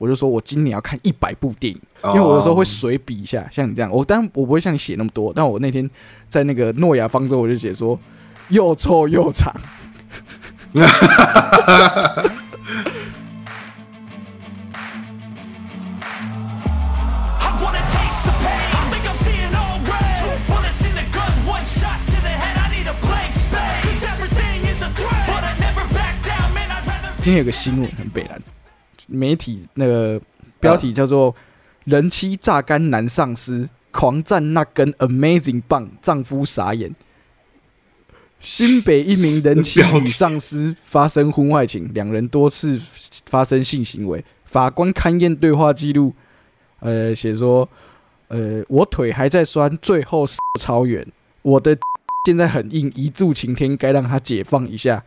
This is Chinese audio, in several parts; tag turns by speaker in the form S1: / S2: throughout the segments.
S1: 我就说我今年要看一百部电影，因为我有时候会随笔一下，像你这样，我当然我不会像你写那么多，但我那天在那个诺亚方舟我就写说又臭又长。今天有个新闻很北蓝，媒体那个标题叫做“人妻榨干男上司，狂占那根 amazing 棒，丈夫傻眼”。新北一名人妻与上司发生婚外情，两人多次发生性行为。法官勘验对话记录，呃，写说：“呃，我腿还在酸，最后超远，我的 现在很硬，一柱擎天，该让他解放一下。”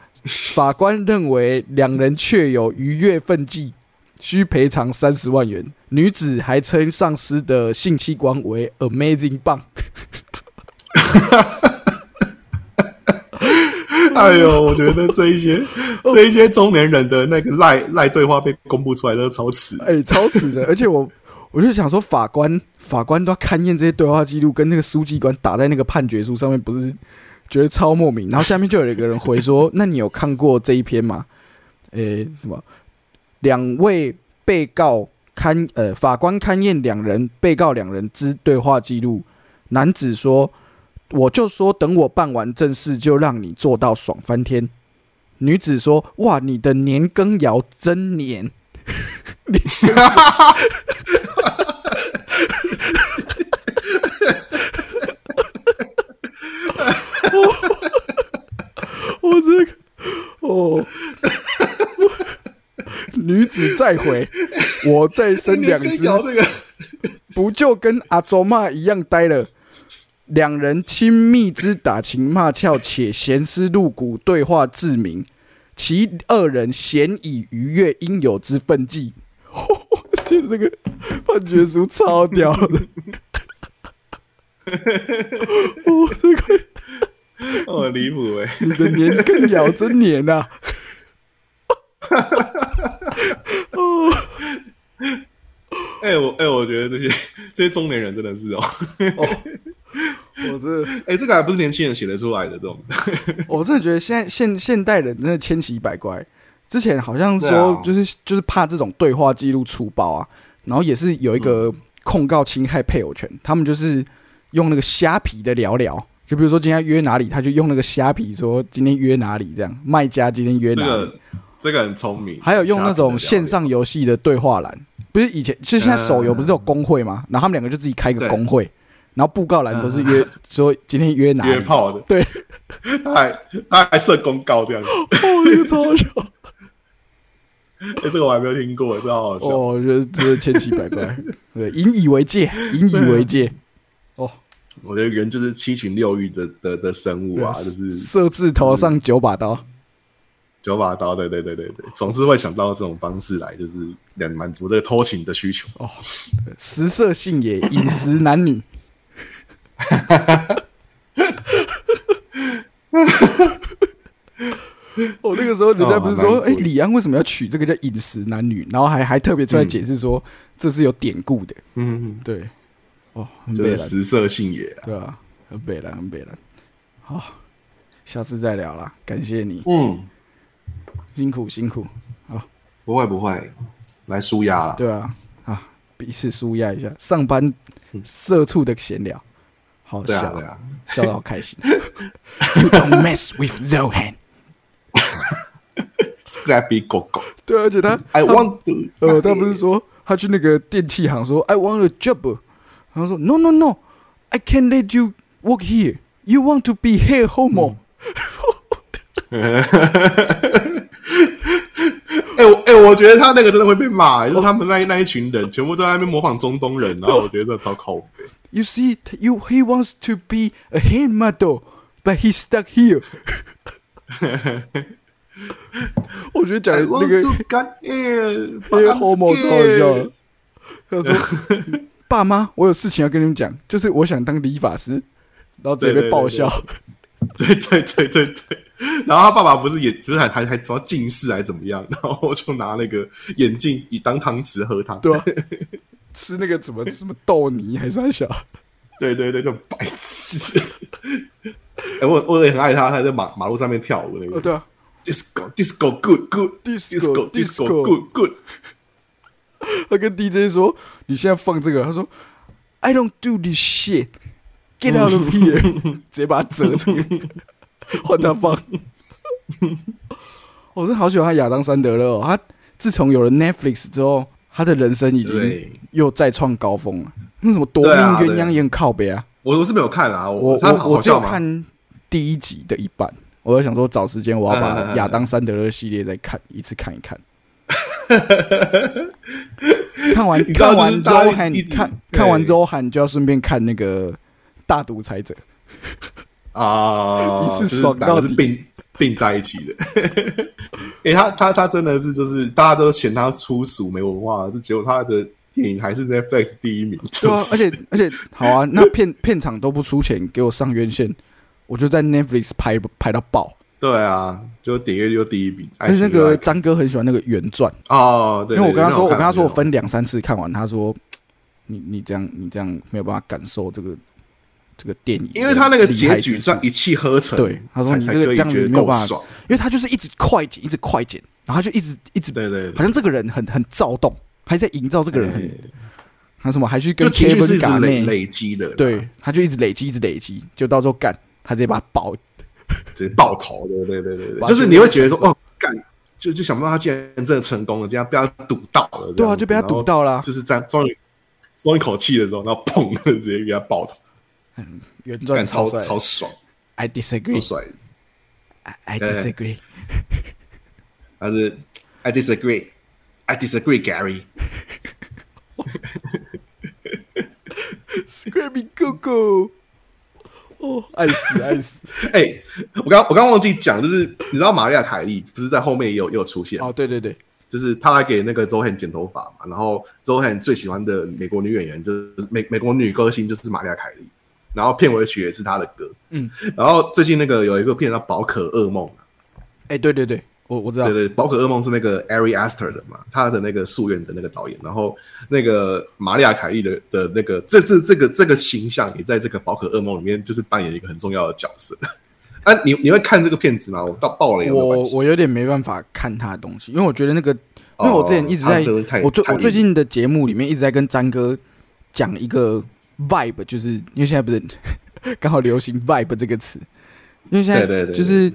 S1: 法官认为两人确有逾越分际，需赔偿三十万元。女子还称上司的性器官为 “amazing 棒”。
S2: 哎呦，我觉得这一些这一些中年人的那个赖赖对话被公布出来都超耻，
S1: 哎，超耻的。而且我我就想说，法官法官都要勘验这些对话记录，跟那个书记官打在那个判决书上面，不是？觉得超莫名，然后下面就有一个人回说：“ 那你有看过这一篇吗？”诶，什么？两位被告勘呃，法官勘验两人被告两人之对话记录。男子说：“我就说等我办完正事，就让你做到爽翻天。”女子说：“哇，你的年羹尧真黏。” 我这个哦，女子再回，我再生两只，不就跟阿周妈一样呆了？两人亲密之打情骂俏，且闲思露骨对话自明，其二人咸以愉悦应有之分际。我觉得这个判决书超屌的，哦，这个。
S2: 哦，离谱哎！
S1: 你的年羹尧真年呐！
S2: 哦，哎我哎，我觉得这些这些中年人真的是哦，我这 哎，这个还不是年轻人写得出来的这种。
S1: 我真的觉得现在现现代人真的千奇百怪。之前好像说就是就是怕这种对话记录粗暴啊，然后也是有一个控告侵害配偶权，他们就是用那个虾皮的聊聊。就比如说今天约哪里，他就用那个虾皮说今天约哪里这样，卖家今天约哪里，
S2: 这个很聪明。
S1: 还有用那种线上游戏的对话栏，不是以前，其实现在手游不是都有工会吗？然后他们两个就自己开一个工会，然后布告栏都是约说今天约哪里
S2: 约炮的，
S1: 对，
S2: 他还他还设公告这样子，哦，
S1: 这个超好笑。
S2: 哎，这个我还没有听过，这好好笑。哦，
S1: 我觉得这千奇百怪，对，引以为戒，引以为戒。
S2: 哦我觉得人就是七情六欲的的的生物啊，就是
S1: 设置头上九把刀，
S2: 九把刀，对对对对对，总是会想到这种方式来，就是两满足这个偷情的需求哦。
S1: 食色性也，饮食男女。我 那个时候人家不是说，哎，李安为什么要取这个叫饮食男女？然后还还特别出来解释说，这是有典故的。嗯，对。哦，
S2: 就是食色性也，
S1: 对啊，很北了，很北了。好，下次再聊了，感谢你。嗯，辛苦辛苦。好，
S2: 不会不会，来舒压了。
S1: 对啊，啊，彼此舒压一下，上班社畜的闲聊，好笑，对啊，笑到开心。You don't mess with Zohan.
S2: Scrappy 狗狗。
S1: 对，而且他
S2: ，I want to，
S1: 呃，他不是说他去那个电器行说，I want a job。然后说：“No, no, no! I can't let you work here. You want to be here, homo？”
S2: 哎我哎，我觉得他那个真的会被骂，就是他们那那一群人全部都在那边模仿中东人，然后我觉得超靠背。
S1: You see, you he wants to be a hand model, but he's stuck here. 我觉得讲 那个 homo 超好笑。他说。爸妈，我有事情要跟你们讲，就是我想当理发师，然后直接被爆笑。
S2: 对对对对对。然后他爸爸不是也不是还还还怎么近视还怎么样，然后就拿那个眼镜以当汤匙喝汤，
S1: 对啊，吃那个怎么什么豆泥还是啥小？
S2: 对对对，就白痴。哎，我我也很爱他，他在马马路上面跳舞那个。
S1: 对啊
S2: ，disco disco good good disco disco good good。
S1: 他跟 DJ 说：“你现在放这个。”他说：“I don't do this shit. Get out of here！” 直接把他折成换他放。我真的好喜欢亚当·山德勒哦。他自从有了 Netflix 之后，他的人生已经又再创高峰了。那什么夺命鸳鸯也很靠北啊！
S2: 我我是没有看啊，
S1: 我我我只有看第一集的一半。我就想说找时间，我要把亚当·山德勒系列再看一次看一看。看完看完之后喊看看完之后喊就要顺便看那个大独裁者
S2: 啊，
S1: 一次爽到
S2: 是并并在一起的。哎，他他他真的是就是大家都嫌他粗俗没文化，是结果他的电影还是 Netflix 第一名。
S1: 对啊，而且而且好啊，那片片场都不出钱给我上院线，我就在 Netflix 拍拍到爆。
S2: 对啊，就点阅率第一名。
S1: 但是那个张哥很喜欢那个原传
S2: 哦，对
S1: 因为我跟他说，我跟他说我分两三次看完，他说 你你这样你这样没有办法感受这个这个电影，
S2: 因为他那个结局算一气呵成。
S1: 对，他说你这个这样子没有办法，因为他就是一直快剪，一直快剪，然后就一直一直
S2: 对对，
S1: 好像这个人很很躁动，还在营造这个人很他什么，还去跟
S2: 情绪是
S1: 累
S2: 累积的，
S1: 对，他就一直累积，一直累积，就到时候干，他直接把他爆。
S2: 直接爆头，对对对对对，就是你会觉得说，哦，干，就就想不到他竟然真的成功了，这样被他堵到了，
S1: 对啊，就被他堵到了，
S2: 就是在终于松一口气的时候，然后砰，直接给他爆头，
S1: 嗯，原传
S2: 超超爽
S1: ，I disagree，超
S2: 帅
S1: ，I disagree，
S2: 还是 I disagree，I disagree，Gary，Scrappy
S1: Go Go。哦，爱死爱死！
S2: 哎，我刚我刚忘记讲，就是你知道玛利亚凯莉不是在后面也有也有出现。
S1: 哦？对对对，
S2: 就是他来给那个周汉剪头发嘛，然后周汉最喜欢的美国女演员就是美美国女歌星就是玛利亚凯莉，然后片尾曲也是他的歌，嗯，然后最近那个有一个片叫《宝可噩梦》
S1: 哎，对对对。我我知道，
S2: 对对，宝可噩梦是那个 Ari Aster 的嘛，他的那个夙愿的那个导演，然后那个玛利亚凯莉的的那个，这是这个这个形象也在这个宝可噩梦里面，就是扮演一个很重要的角色。啊，你你会看这个片子吗？我到爆了，
S1: 我我有点没办法看他的东西，因为我觉得那个，因为我之前一直在，我最我最近的节目里面一直在跟詹哥讲一个 vibe，就是因为现在不是刚好流行 vibe 这个词，因为现在就是。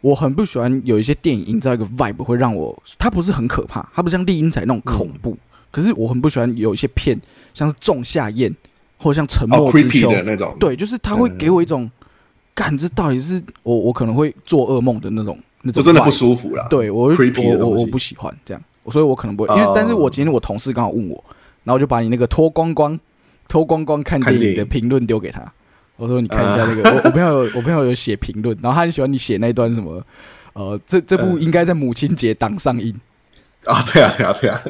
S1: 我很不喜欢有一些电影营造一个 vibe，会让我它不是很可怕，它不像丽英仔那种恐怖。可是我很不喜欢有一些片，像是《仲夏夜》或者像《沉默之丘》
S2: 那种。
S1: 对，就是它会给我一种感知，到底是我我可能会做噩梦的那种那种，
S2: 真的不舒服了。
S1: 对我我我我不喜欢这样，所以我可能不会。因为但是我今天我同事刚好问我，然后我就把你那个脱光光脱光光看电影的评论丢给他。我说你看一下那个，我我朋友我朋友有写评论，然后他很喜欢你写那段什么，呃，这这部应该在母亲节档上映。
S2: 啊，对啊对啊对啊，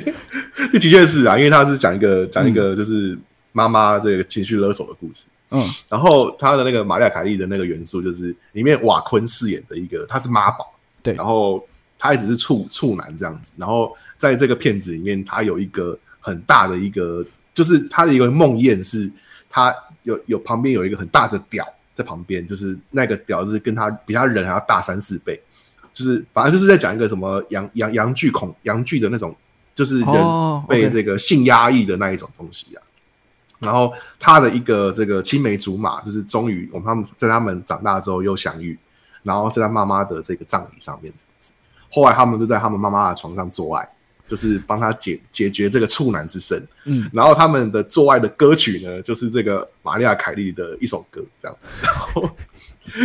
S2: 的确是啊，因为他是讲一个讲一个就是妈妈这个情绪勒索的故事，嗯，然后他的那个玛利亚凯莉的那个元素就是里面瓦昆饰演的一个他是妈宝，
S1: 对，
S2: 然后他一直是处处男这样子，然后在这个片子里面他有一个很大的一个就是他的一个梦魇是他。有有旁边有一个很大的屌在旁边，就是那个屌是跟他比他人还要大三四倍，就是反正就是在讲一个什么阳阳阳具恐阳具的那种，就是人被这个性压抑的那一种东西啊。然后他的一个这个青梅竹马，就是终于我们他们在他们长大之后又相遇，然后在他妈妈的这个葬礼上面这样子，后来他们就在他们妈妈的床上做爱。就是帮他解解决这个处男之身，嗯，然后他们的做爱的歌曲呢，就是这个玛利亚凯莉的一首歌，这样子。然后，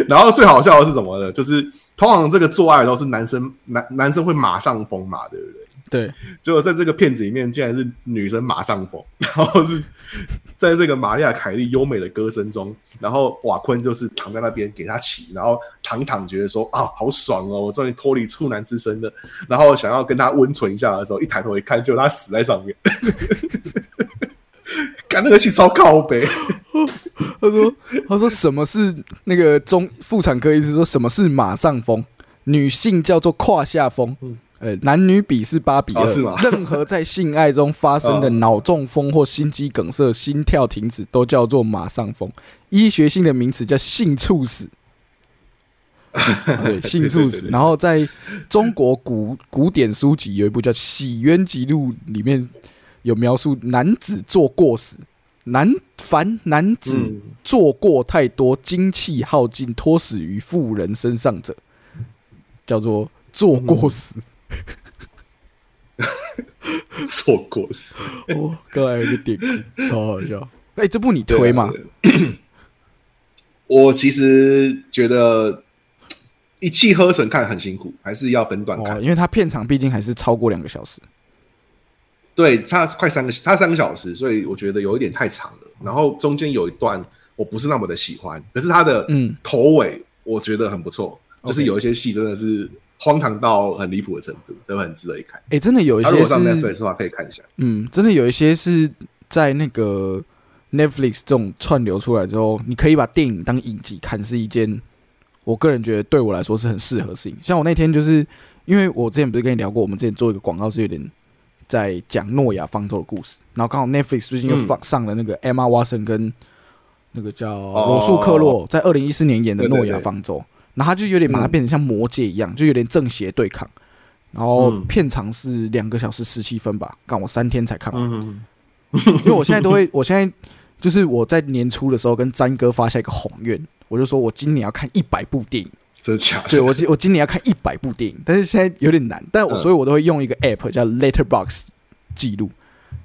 S2: 然后最好笑的是什么呢？就是通常这个做爱的时候是男生男男生会马上疯嘛，对不对？
S1: 对，
S2: 结果在这个片子里面，竟然是女生马上疯，然后是在这个玛利亚凯莉优美的歌声中，然后瓦昆就是躺在那边给他骑，然后躺躺觉得说啊，好爽哦，我终于脱离处男之身了，然后想要跟他温存一下的时候，一抬头一看，就他死在上面，干那个戏超靠背，
S1: 他说：“他说什么是那个中妇产科医师说什么是马上风？女性叫做胯下风，呃，男女比是八比二、任何在性爱中发生的
S2: 嗯
S1: 脑中风或心肌梗塞、心跳停止都叫做马上风。医学性的名词叫性猝死。啊对，性猝死。然后在中国古古典书籍有一部叫《洗冤集录》，里面有描述男子做过死，男凡男子
S2: 嗯
S1: 做过太多精气耗尽托死于妇人身上者，叫做做过时。
S2: 做过事，
S1: 哦，刚才有个典故，超好笑。哎、这部你推吗？
S2: 我其实觉得一气呵成看很辛苦，还是要分段看。
S1: 哦，因为它片长毕竟还是超过两个小时。
S2: 对，差快三个，差三个小时，所以我觉得有一点太长了。然后中间有一段我不是那么的喜欢，可是它的
S1: 嗯
S2: 头尾我觉得很不错，就是有一些戏真的是荒唐到很离谱的程度，真的很值得一看。
S1: 哎、真的有一些
S2: 他如果上
S1: 是
S2: ，Netflix 的话，可以看一下。
S1: 嗯，真的有一些是在那个 Netflix 这种串流出来之后，你可以把电影当影集看，是一件我个人觉得对我来说是很适合的事情。像我那天就是因为我之前不是跟你聊过，我们之前做一个广告是有点在讲诺亚方舟的故事，然后刚好 Netflix 最近又
S2: 嗯
S1: 放上了那个 Emma Watson 跟那个叫罗素克
S2: 哦
S1: 洛在二零一四年演的诺亚方舟，然后他就有点把它
S2: 嗯
S1: 变成像魔戒一样，就有点正邪对抗。然后
S2: 嗯
S1: 片长是两个小时十七分吧，干我三天才看完。
S2: 嗯，
S1: 因为我现在都会，我现在就是我在年初的时候跟詹哥发下一个宏愿，我就说我今年要看一百部电影，
S2: 真的假的？
S1: 对我今我今年要看一百部电影，但是现在有点难，但我
S2: 嗯
S1: 所以我都会用一个 app 叫 Letterbox 记录，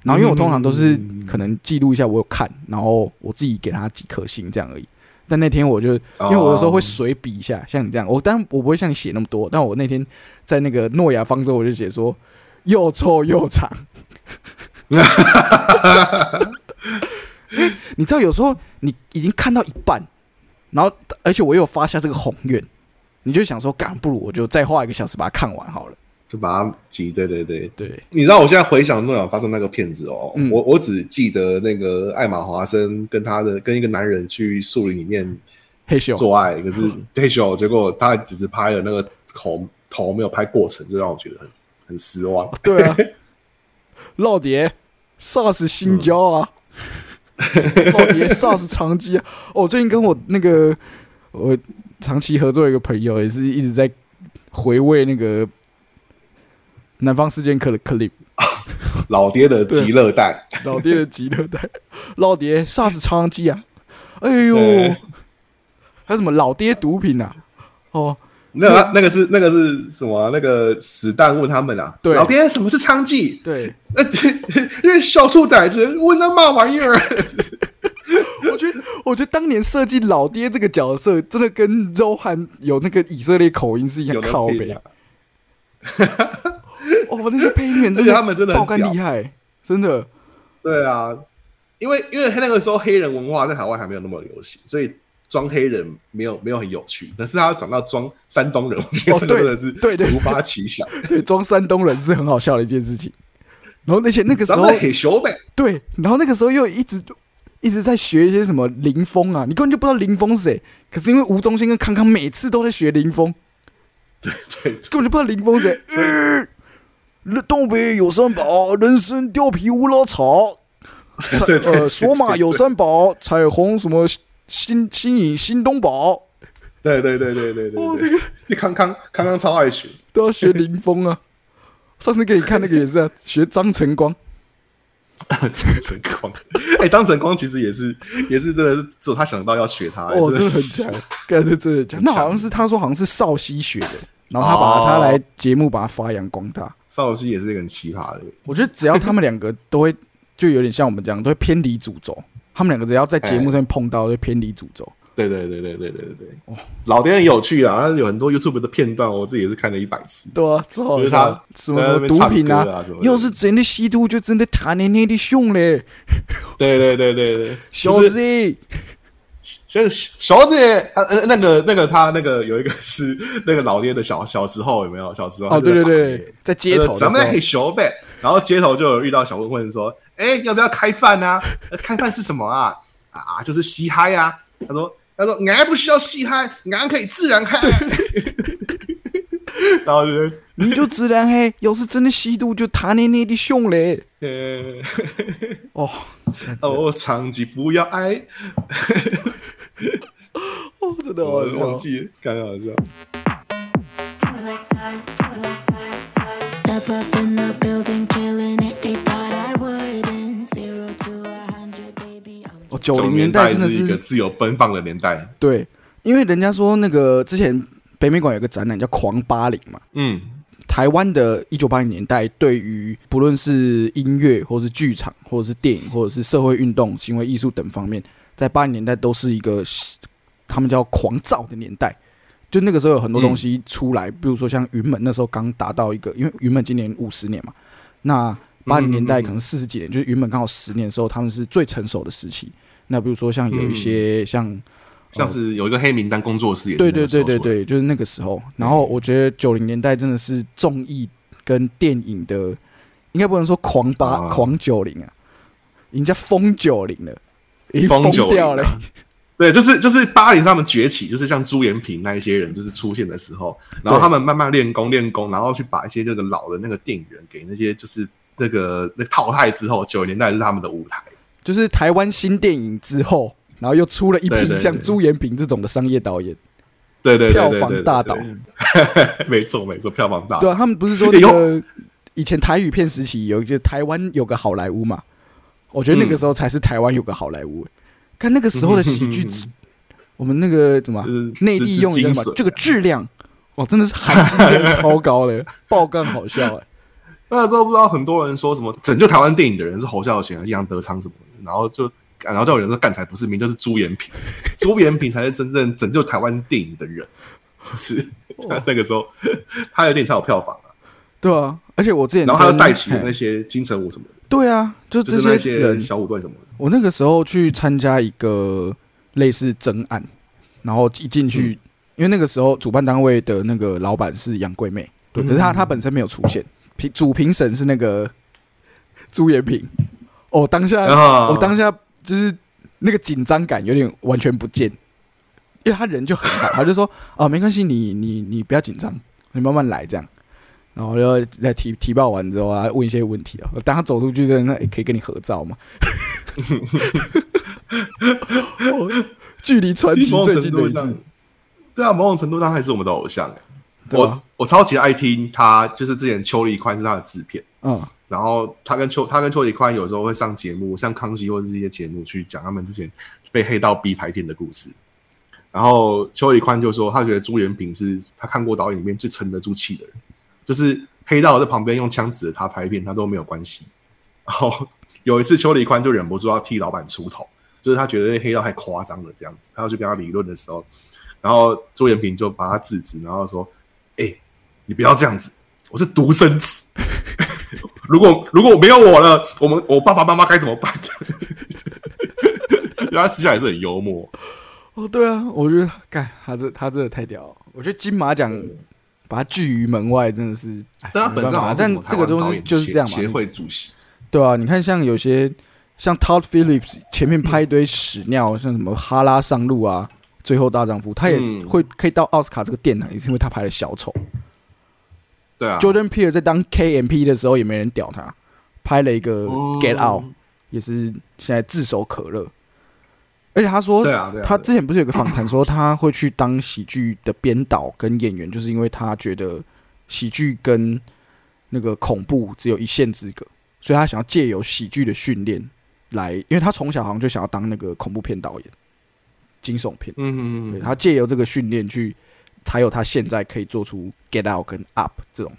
S1: 然后因为我通常都是
S2: 嗯
S1: 可能记录一下我有看，然后我自己给他几颗星这样而已。但那天我就因
S2: 因
S1: 为我有时候会随笔一下，像你这样，我当然我不会像你写那么多，但我那天在那个诺亚方舟我就写说又臭又长。你知道，有时候你已经看到一半，然后而且我又有发下这个宏愿，你就想说，干不如我就再花一个小时把它看完好了。
S2: 就把它挤，对对对。
S1: 对，
S2: 你知道我现在回想诺亚发生那个片子哦，
S1: 嗯
S2: 我我只记得那个艾玛华森跟他的跟一个男人去树林里面
S1: 嘿咻，
S2: 做爱，可是 嘿咻，结果他只是拍了那个头头没有拍过程，就让我觉得很很失望。
S1: 对啊，老爹杀死新交啊，老爹杀死长期啊！哦，我最近跟我那个我长期合作一个朋友，也是一直在回味那个《南方四剑客》的 clip。
S2: 老爹的极乐蛋，
S1: 老爹的极乐蛋，老爹杀死长鸡啊！哎呦，还有什么老爹毒品啊？哦，
S2: 那个那个是那个是什么啊？那个史蛋问他们啊，
S1: 对
S2: 老爹什么是娼妓？
S1: 对，
S2: 呃，因为小兔崽子问那嘛玩意儿？
S1: 我觉得，我觉得当年设计老爹这个角色，真的跟周汉有那个以色列口音是一样
S2: 的
S1: 靠北
S2: 啊。
S1: 哦，那些配音员真
S2: 而且他们真的很
S1: 爆肝
S2: 屌
S1: 厉害，真的。
S2: 对啊，因为因为那个时候黑人文化在台湾还没有那么流行，所以装黑人没有没有很有趣。但是他长到装山东人，我觉得真的是
S1: 对对
S2: 突发奇想。
S1: 对，装山东人是很好笑的一件事情。然后那些那个时候，
S2: 很熟呗，
S1: 对，然后那个时候又一直一直在学一些什么林峰啊，你根本就不知道林峰是谁。可是因为吴宗宪跟康康每次都在学林峰，
S2: 对对，
S1: 根本就不知道林峰是谁。呃，东北有三宝，人参、貂皮、乌拉草。彩
S2: 对对对
S1: 呃，索马有三宝，彩虹什么新新颖新东宝，
S2: 对对对对对对康康康康超爱学，
S1: 都要学林峰啊。上次给你看那个也是啊，学张晨光。
S2: 张晨光，哎，张晨光其实也是也是真的是只有他想到要学他，
S1: 哦，真的很强，干的真的很强。那好像是他说好像是少熙学的，然后他把他来节目把他发扬光大。
S2: 邵熙也是一个很奇葩的人，
S1: 我觉得只要他们两个都会，就有点像我们这样，都会偏离主轴。他们两个只要在节目上面碰到，就会偏离主轴。
S2: 对对对对对对对对，老爹很有趣啊，他有很多 YouTube 的片段，我自己也是看了一百次。
S1: 对啊，之后
S2: 就是他
S1: 什么什么毒品
S2: 啊什么的
S1: 要是真的吸毒，就真的谈年年的凶嘞，
S2: 对对对对对，
S1: 小
S2: 就是
S1: 子。
S2: 像小姐，呃呃那个那个他那个有一个是那个老爹的小小时候有没有？小时候
S1: 哦，对对对，在街头
S2: 咱们很熟呗。然后街头就有遇到小混混说：“哎，要不要开饭啊？呃开饭是什么啊？啊，就是嘻嗨啊。他说他说俺不需要嘻嗨，俺可以自然嗨。然后就
S1: 你就自然嗨，要是真的吸毒，就他那那的凶嘞。
S2: 呃，
S1: 哦，
S2: 哦，长期不要爱，
S1: 哦，真的
S2: 我忘记了，刚刚好笑。
S1: 哦，九零
S2: 年
S1: 年代真的
S2: 是一个自由奔放的年代。
S1: 对，因为人家说那个之前北美馆有个展览叫《狂八零》嘛，
S2: 嗯，
S1: 台湾的一九八零年代对于不论是音乐，或是剧场，或者是电影，或者是社会运动、行为艺术等方面，在八零年代都是一个他们叫狂躁的年代。就那个时候有很多东西出来，比如说像云门那时候刚达到一个，因为云门今年五十年嘛，那八零年代可能四十几年，就是云门刚好十年的时候，他们是最成熟的时期。那比如说像有一些像
S2: 像是有一个黑名单工作室也是
S1: 对对对对对，就是那个时候。然后我觉得九零年代真的是综艺跟电影的，应该不能说狂八、
S2: 啊。
S1: 狂九零啊，人家疯九零了，疯
S2: 疯九零
S1: 掉了。
S2: 啊 对，就是就是八零他们崛起，就是像朱延平那一些人，就是出现的时候，然后他们慢慢练功练功，然后去把一些这个老的那个电影人给那些就是那个那淘汰之后，九十年代是他们的舞台。
S1: 就是台湾新电影之后，然后又出了一批像朱延平这种的商业导演，
S2: 对对
S1: 票房大导
S2: 没错没错，票房大导。
S1: 对啊，他们不是说那个以前台语片时期有一个台湾有个好莱坞嘛？我觉得那个时候才是台湾有个好莱坞、看那个时候的喜剧质，我们那个怎么
S2: 就是
S1: 内地用一个
S2: 精神
S1: 什么这个质量，哇，真的是含金量超高的，爆肝好笑哎、
S2: 那时候不知道很多人说什么拯救台湾电影的人是侯孝贤还是杨德昌什么的，然后就然后就有人说干才不是，名就是朱延平，朱延平才是真正拯救台湾电影的人，就是他那个时候他有点才有票房啊，
S1: 对啊，而且我之前
S2: 然后他又带起了那些金城武什么的，
S1: 对啊，就这
S2: 就是那些
S1: 人，
S2: 小虎队什么的，
S1: 我那个时候去参加一个类似征案，然后一进去，
S2: 嗯。
S1: 因为那个时候主办单位的那个老板是杨贵妹，对，可是她她本身没有出现，评主评审是那个 朱延平。哦，当下、
S2: 啊。
S1: 我当下就是那个紧张感有点完全不见，因为他人就很好，他就说哦没关系，你你你不要紧张，你慢慢来这样。然后就在提提报完之后啊，问一些问题啊。当他走出去之后，那诶可以跟你合照吗？哦 距离传奇
S2: 某
S1: 最近的一次，，
S2: 对啊，某种程度上还是我们的偶像、欸。
S1: 对啊
S2: 我我超级爱听他，就是之前邱礼宽是他的制片。
S1: 嗯，
S2: 然后他跟邱他跟邱礼宽有时候会上节目，像康熙或者是一些节目去讲他们之前被黑到逼拍片的故事。然后邱礼宽就说，他觉得朱元平是他看过导演里面最沉得住气的人，就是黑道在旁边用枪指着他拍片，他都没有关系。然后有一次邱礼宽就忍不住要替老板出头，就是他觉得黑道太夸张了这样子，他要去跟他理论的时候，然后朱延平就把他制止，然后说：“哎、你不要这样子，我是独生子。”如果如果没有我了，我们我爸爸妈妈该怎么办？因 为他私下也是很幽默，
S1: 哦，对啊，我觉得干他这他真的太屌了。我觉得金马奖把他拒于门外，真的是，哎
S2: 但他本身好
S1: 没办法但这个东西就是这样嘛，
S2: 协协会主席，
S1: 对啊，你看像有些像 Todd Phillips 前面拍一堆屎尿，像什么哈拉上路啊，最后大丈夫，他也
S2: 嗯
S1: 会可以到奥斯卡这个殿堂，也是因为他拍了小丑。
S2: 对啊
S1: Jordan Peele 在当 KMP 的时候也没人屌他，拍了一个
S2: 哦
S1: Get Out，、也是现在炙手可热。而且他说，
S2: 对啊，对啊，
S1: 他之前不是有个访谈说他会去当喜剧的编导跟演员，就是因为他觉得喜剧跟那个恐怖只有一线之隔，所以他想要借由喜剧的训练来，因为他从小好像就想要当那个恐怖片导演、惊悚片，对，
S2: 嗯嗯。嗯，
S1: 他借由这个训练去，才有他现在可以做出 Get Out 跟 Up 这种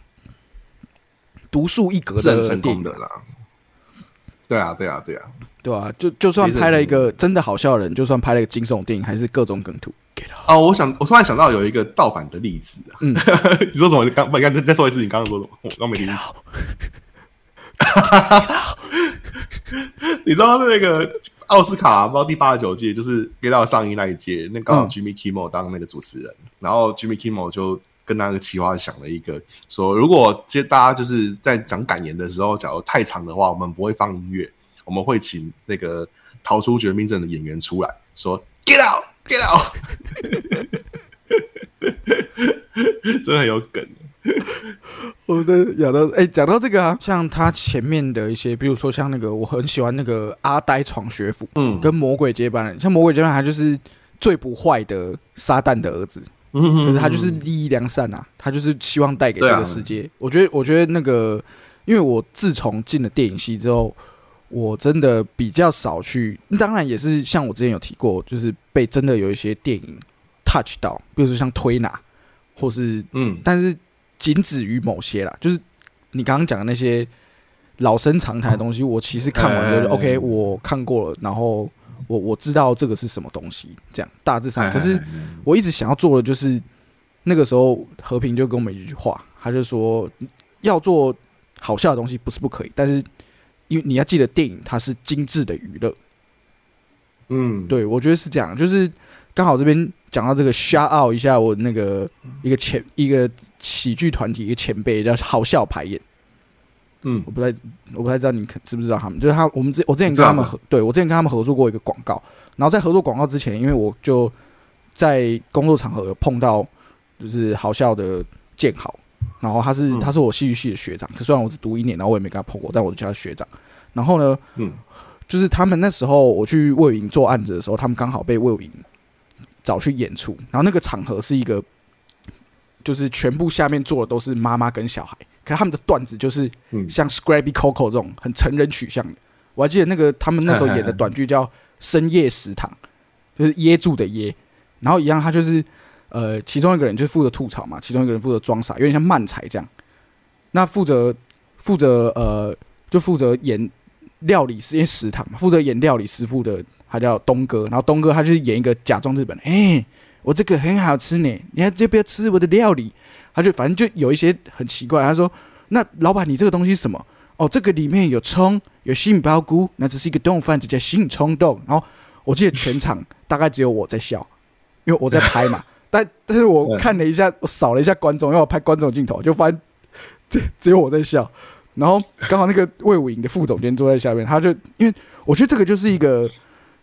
S1: 独树一格的电影
S2: 功的啦。对啊，对啊，对啊，
S1: 对啊，就就算拍了一个真的好笑的人，就算拍了一个惊悚电影，还是各种梗图 Get Out。
S2: 哦，我想，我突然想到有一个盗版的例子啊。
S1: 嗯
S2: 你说什么？你刚不，你刚再再说一次，你刚刚说什么？我刚没听清楚。你知道那个奥斯卡不知道第八十九届，就是给到上一那一届，那刚好
S1: 嗯
S2: Jimmy Kimmel 当那个主持人，然后 Jimmy Kimmel 就跟那个企划想了一个，说如果接大家就是在讲感言的时候，假如太长的话，我们不会放音乐，我们会请那个逃出绝命镇的演员出来说 “Get out, get out”，真的很有梗。
S1: 我的讲到哎，讲到这个啊，像他前面的一些，比如说像那个，我很喜欢那个阿呆闯学府，
S2: 嗯，
S1: 跟魔鬼接班人，像魔鬼接班人，他就是最不坏的撒旦的儿子，可
S2: 可
S1: 是他就是利益良善啊，他就是希望带给这个世界。我觉得，我觉得那个，因为我自从进了电影系之后，我真的比较少去，当然也是像我之前有提过，就是被真的有一些电影 touch 到，比如说像推拿，或是
S2: 嗯。
S1: 但是仅止于某些啦，就是你刚刚讲的那些老生常谈的东西，我其实看完就是
S2: 哎。
S1: OK，我看过了，然后我我知道这个是什么东西，这样大致上。可是我一直想要做的就是，那个时候和平就跟我们一句话，他就说要做好笑的东西不是不可以，但是因为你要记得电影它是精致的娱乐，
S2: 嗯，
S1: 对我觉得是这样，就是刚好这边讲到这个 shout out 一下我那个一个前一个喜剧团体一个前辈叫好笑排演，
S2: 嗯。
S1: 我不太我不太知道你可知不知道他们，就是他我们之我之前跟他们合对我之前跟他们合作过一个广告，然后在合作广告之前，因为我就在工作场合有碰到就是好笑的建豪，然后他是、
S2: 嗯。
S1: 他是我戏剧系的学长，可虽然我只读一年，然后我也没跟他碰过，但我就叫他学长。然后呢，
S2: 嗯。
S1: 就是他们那时候我去魏武营做案子的时候，他们刚好被魏武营找去演出，然后那个场合是一个，就是全部下面坐的都是妈妈跟小孩，可是他们的段子就是
S2: 嗯
S1: 像 Scrappy Coco 这种很成人取向的。我还记得那个他们那时候演的短剧叫《深夜食堂》，就是噎住的噎，然后一样他就是呃，其中一个人就是负责吐槽嘛，其中一个人负责装傻，有点像漫才这样。那负责负责呃，就负责演料理师，因为食堂嘛，负责演料理师傅的他叫东哥，然后东哥他就是演一个假装日本人，哎、我这个很好吃呢，你还要不要吃我的料理？他就反正就有一些很奇怪，他说：“那老板，你这个东西什么？哦，这个里面有葱，有杏鲍菇，那只是一个冻饭，这叫性冲动。”然后我记得全场大概只有我在笑，因为我在拍嘛。但但是我看了一下，我扫了一下观众，因为我拍观众镜头，就发现只只有我在笑。然后刚好那个魏武营的副总监坐在下面，他就因为我觉得这个就是一个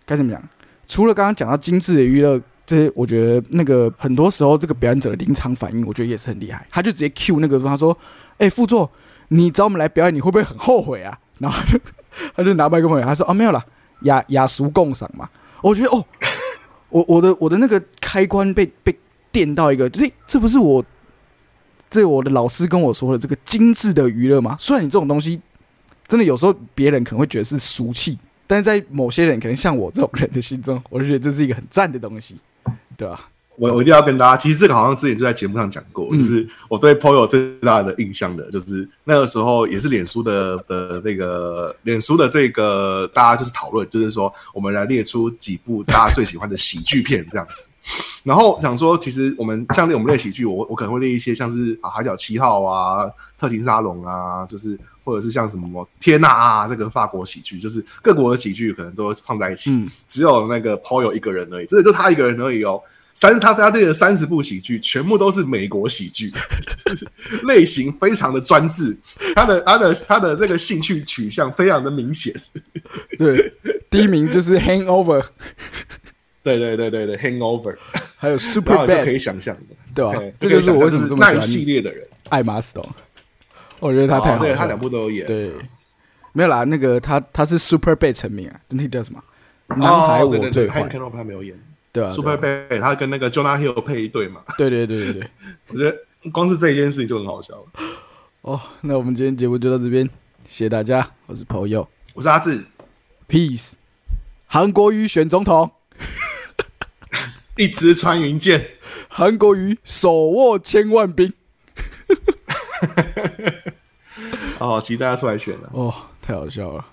S1: 该怎么讲？除了刚刚讲到精致的娱乐，这我觉得那个很多时候这个表演者的临场反应，我觉得也是很厉害。他就直接 Q 那个他说：“哎、副座，你找我们来表演，你会不会很后悔啊？”然后他就他就拿麦克风，他说：“哦，没有啦，雅雅俗共赏嘛。”我觉得哦，我我的我的那个开关被被电到一个，就是这不是我这我的老师跟我说的这个精致的娱乐吗？虽然你这种东西真的有时候别人可能会觉得是俗气，但是在某些人可能像我这种人的心中，我就觉得这是一个很赞的东西，对啊、
S2: 我我一定要跟大家，其实这个好像之前就在节目上讲过，
S1: 嗯
S2: 就是我对 Poyo 最大的印象的，就是那个时候也是脸书的的那个脸书的这个大家就是讨论，就是说我们来列出几部大家最喜欢的喜剧片这样子。然后想说，其实我们像我们列喜剧，我我可能会列一些像是啊《海角七号》啊、《特勤沙龙》啊，就是或者是像什么《天呐啊》这个法国喜剧，就是各国的喜剧可能都放在一起。
S1: 嗯，
S2: 只有那个 Paul 有一个人而已，真的就他一个人而已哦。三他他列了三十部喜剧，全部都是美国喜剧，就是类型非常的专制，他的他的他的这个兴趣取向非常的明显。
S1: 对，第一名就是 Hangover，
S2: 对对对对对，Hangover，
S1: 还有
S2: 然
S1: Super
S2: 后你就可
S1: Bad，
S2: 以想象的，
S1: 对吧、
S2: 嘿
S1: 这就是我为什么这么喜欢
S2: 系列的人，
S1: 艾玛 Stone，我觉得他太好了。
S2: 哦对他两部都有演，
S1: 对，没有啦，那个他他是 Super Bay 成名啊，那叫什么？男孩我最坏
S2: ，，Hangover 他没有演。
S1: 对啊
S2: ，Super
S1: 对啊。
S2: Bad，他跟那个 Jonah Hill 配一对嘛，
S1: 对对对对对。
S2: 我觉得光是这一件事情就很好笑。了。
S1: 哦，那我们今天节目就到这边，谢谢大家，我是朋友。
S2: 我是阿志
S1: ，，Peace。韩国瑜选总统，
S2: 一支穿云箭，
S1: 韩国瑜手握千万兵。
S2: 哦，期待他出来选了。
S1: 哦，太好笑了。